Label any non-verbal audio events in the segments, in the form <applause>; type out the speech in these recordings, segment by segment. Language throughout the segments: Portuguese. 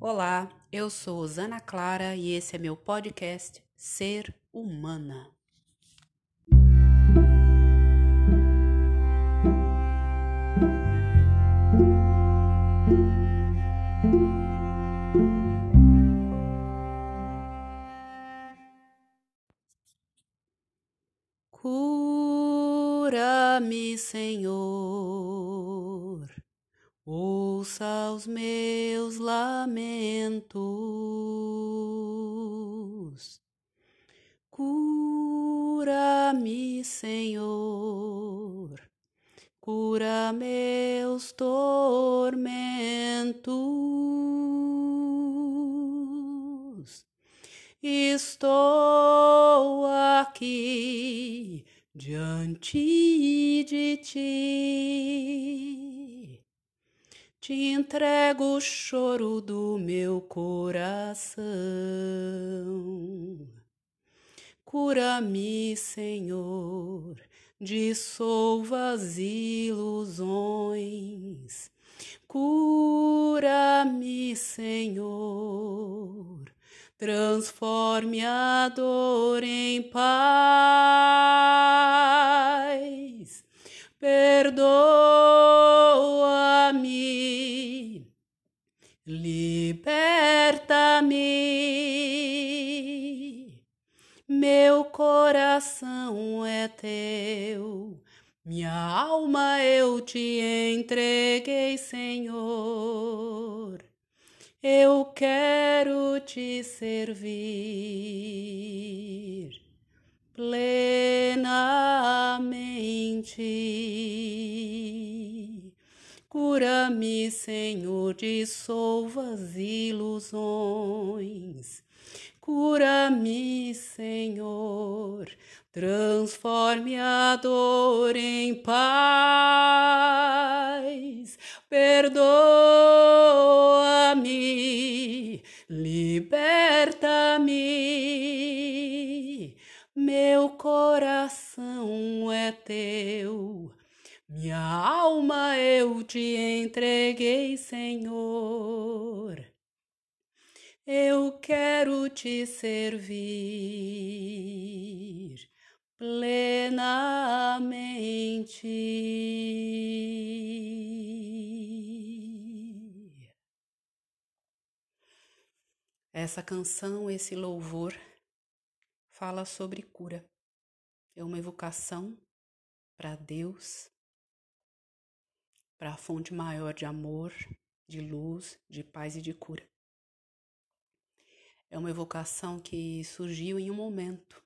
Olá, eu sou Zana Clara e esse é meu podcast Ser Humana. Cura-me, Senhor, ouça os meus lamentos. Cura-me, Senhor, cura meus tormentos. Estou aqui diante entrego o choro do meu coração. Cura-me, Senhor, dissolva as ilusões. Cura-me, Senhor, transforme a dor em paz. Perdoa-me, liberta-me. Meu coração é teu, minha alma eu te entreguei, Senhor. Eu quero te servir Cura-me, Senhor, dissolva as ilusões. Cura-me, Senhor, transforme a dor em paz. Perdoa-me, liberta-me. Meu coração é teu, minha alma eu te entreguei, Senhor. Eu quero te servir plenamente. Essa canção, esse louvor, fala sobre cura. É uma evocação para Deus, para a fonte maior de amor, de luz, de paz e de cura. É uma evocação que surgiu em um momento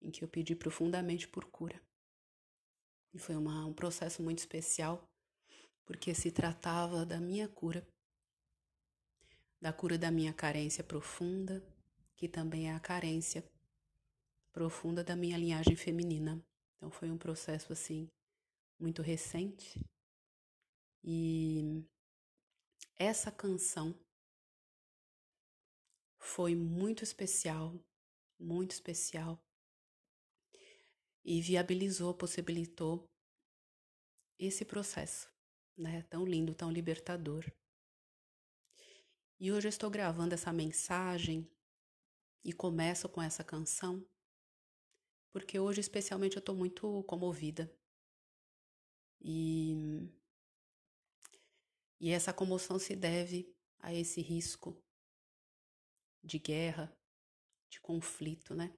em que eu pedi profundamente por cura. E foi uma, um processo muito especial, porque se tratava da minha cura, da cura da minha carência profunda, que também é a carência profunda da minha linhagem feminina. Então foi um processo assim muito recente. E essa canção foi muito especial, muito especial. E viabilizou, possibilitou esse processo, né? Tão lindo, tão libertador. E hoje eu estou gravando essa mensagem e começo com essa canção, porque hoje especialmente eu estou muito comovida. E, e essa comoção se deve a esse risco de guerra, de conflito, né?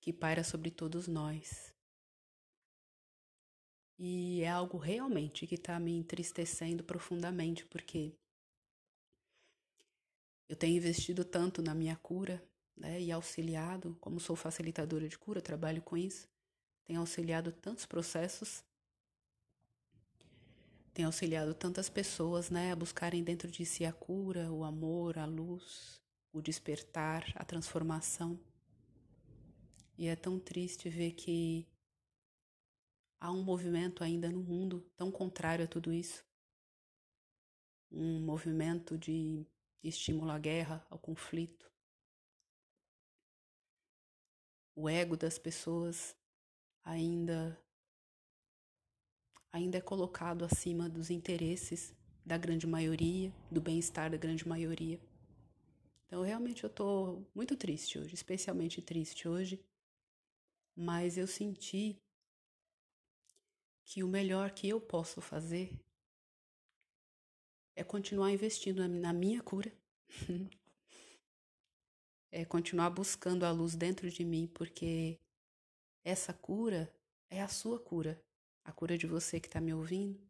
Que paira sobre todos nós. E é algo realmente que está me entristecendo profundamente, porque eu tenho investido tanto na minha cura, né? E auxiliado, como sou facilitadora de cura, trabalho com isso, tenho auxiliado tantos processos tenho auxiliado tantas pessoas né, a buscarem dentro de si a cura, o amor, a luz, o despertar, a transformação. E é tão triste ver que há um movimento ainda no mundo tão contrário a tudo isso. Um movimento de estímulo à guerra, ao conflito. O ego das pessoas ainda ainda é colocado acima dos interesses da grande maioria, do bem-estar da grande maioria. Então, realmente eu estou muito triste hoje, especialmente triste hoje, mas eu senti que o melhor que eu posso fazer é continuar investindo na minha cura, <laughs> é continuar buscando a luz dentro de mim, porque essa cura é a sua cura, a cura de você que está me ouvindo.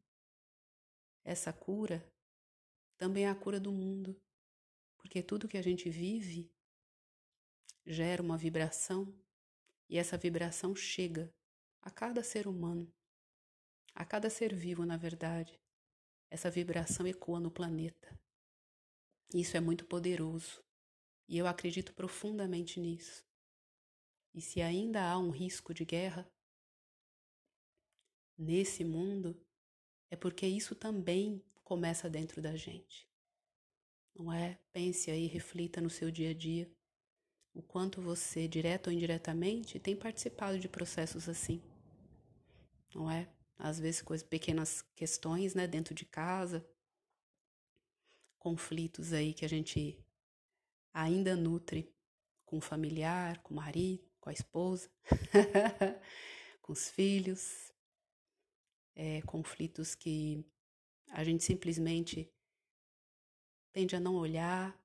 Essa cura também é a cura do mundo, porque tudo que a gente vive gera uma vibração e essa vibração chega a cada ser humano, a cada ser vivo, na verdade. Essa vibração ecoa no planeta. Isso é muito poderoso e eu acredito profundamente nisso. E se ainda há um risco de guerra nesse mundo, é porque isso também começa dentro da gente. Não é? Pense aí, reflita no seu dia a dia o quanto você, direto ou indiretamente, tem participado de processos assim. Não é? Às vezes coisas, pequenas questões, né, dentro de casa, conflitos aí que a gente ainda nutre com o familiar, com o marido, com a esposa, <laughs> com os filhos, é, conflitos que a gente simplesmente tende a não olhar,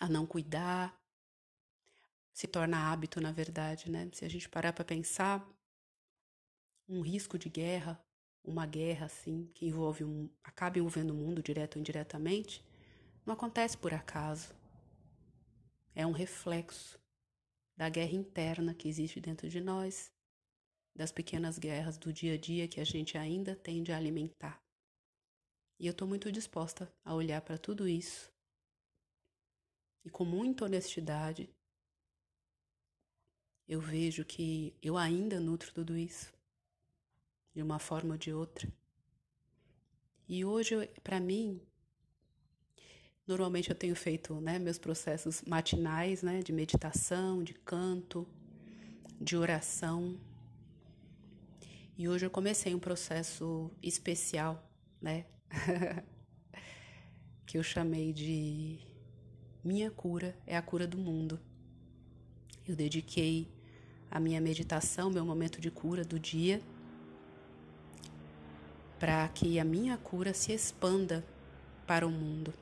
a não cuidar, se torna hábito, na verdade, né? Se a gente parar para pensar, um risco de guerra, uma guerra assim, que envolve um, acaba envolvendo o mundo direto ou indiretamente, não acontece por acaso. É um reflexo da guerra interna que existe dentro de nós, das pequenas guerras do dia a dia que a gente ainda tende a alimentar. E eu estou muito disposta a olhar para tudo isso e com muita honestidade eu vejo que eu ainda nutro tudo isso de uma forma ou de outra. E hoje, para mim, normalmente eu tenho feito né, meus processos matinais né, de meditação, de canto, de oração. E hoje eu comecei um processo especial, né? <laughs> que eu chamei de Minha cura é a cura do mundo. Eu dediquei a minha meditação, meu momento de cura do dia, para que a minha cura se expanda para o mundo,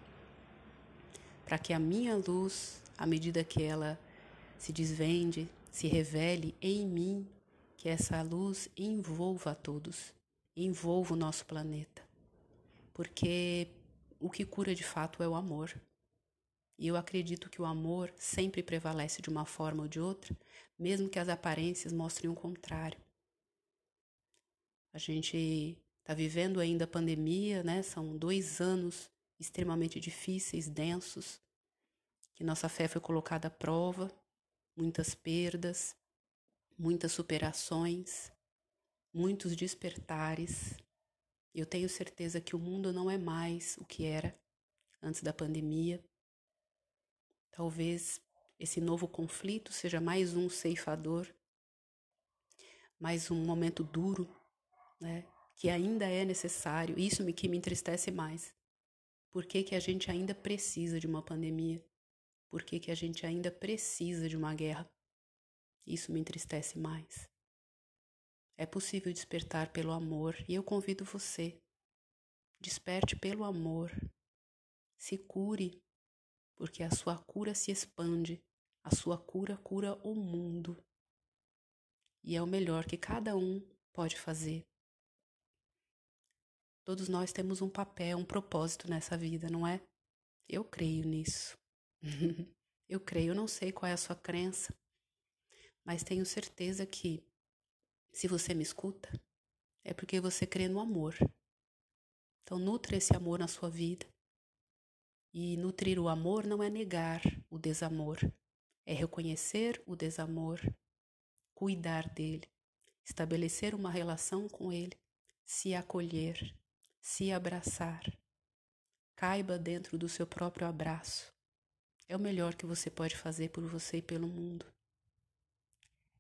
para que a minha luz, à medida que ela se desvende, se revele em mim, que essa luz envolva a todos, envolva o nosso planeta porque o que cura de fato é o amor. E eu acredito que o amor sempre prevalece de uma forma ou de outra, mesmo que as aparências mostrem o contrário. A gente está vivendo ainda a pandemia, né? São dois anos extremamente difíceis, densos, que nossa fé foi colocada à prova, muitas perdas, muitas superações, muitos despertares, eu tenho certeza que o mundo não é mais o que era antes da pandemia. Talvez esse novo conflito seja mais um ceifador, mais um momento duro, né? Que ainda é necessário. Isso me que me entristece mais. Por que, que a gente ainda precisa de uma pandemia? Por que, que a gente ainda precisa de uma guerra? Isso me entristece mais. É possível despertar pelo amor e eu convido você. Desperte pelo amor. Se cure, porque a sua cura se expande, a sua cura cura o mundo. E é o melhor que cada um pode fazer. Todos nós temos um papel, um propósito nessa vida, não é? Eu creio nisso. <laughs> eu creio, eu não sei qual é a sua crença, mas tenho certeza que se você me escuta, é porque você crê no amor. Então, nutre esse amor na sua vida. E nutrir o amor não é negar o desamor, é reconhecer o desamor, cuidar dele, estabelecer uma relação com ele, se acolher, se abraçar. Caiba dentro do seu próprio abraço. É o melhor que você pode fazer por você e pelo mundo.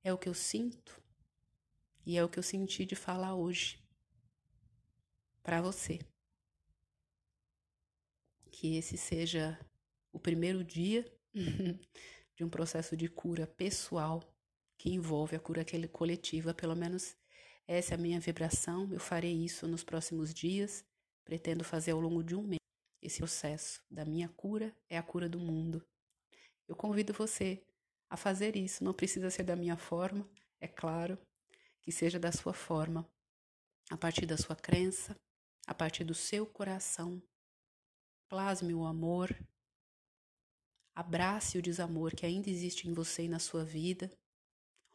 É o que eu sinto e é o que eu senti de falar hoje para você. que esse seja o primeiro dia <laughs> de um processo de cura pessoal que envolve a cura coletiva, pelo menos essa é a minha vibração. Eu farei isso nos próximos dias, pretendo fazer ao longo de um mês. Esse processo da minha cura é a cura do mundo. Eu convido você a fazer isso, não precisa ser da minha forma, é claro, que seja da sua forma, a partir da sua crença, a partir do seu coração. Plasme o amor, abrace o desamor que ainda existe em você e na sua vida.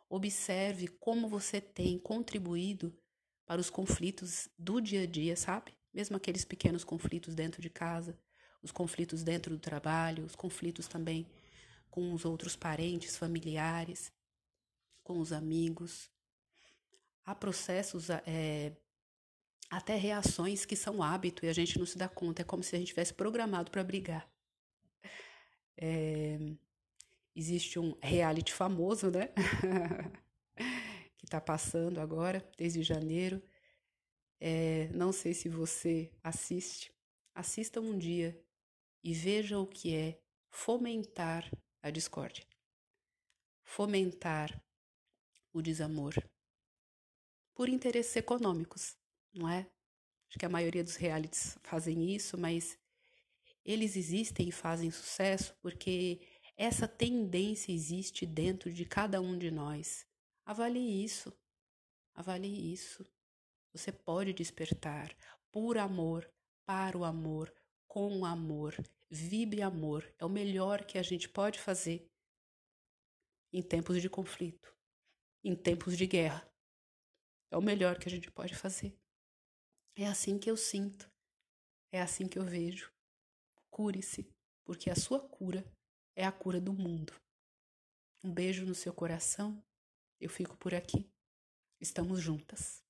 Observe como você tem contribuído para os conflitos do dia a dia, sabe? Mesmo aqueles pequenos conflitos dentro de casa, os conflitos dentro do trabalho, os conflitos também com os outros parentes, familiares, com os amigos. Há processos, é, até reações que são hábito e a gente não se dá conta. É como se a gente tivesse programado para brigar. É, existe um reality famoso, né? <laughs> que está passando agora, desde janeiro. É, não sei se você assiste. Assista um dia e veja o que é fomentar a discórdia, fomentar o desamor por interesses econômicos, não é? Acho que a maioria dos realities fazem isso, mas eles existem e fazem sucesso porque essa tendência existe dentro de cada um de nós. Avalie isso. Avalie isso. Você pode despertar por amor, para o amor, com o amor. Vibre amor. É o melhor que a gente pode fazer em tempos de conflito, em tempos de guerra. É o melhor que a gente pode fazer. É assim que eu sinto. É assim que eu vejo. Cure-se, porque a sua cura é a cura do mundo. Um beijo no seu coração. Eu fico por aqui. Estamos juntas.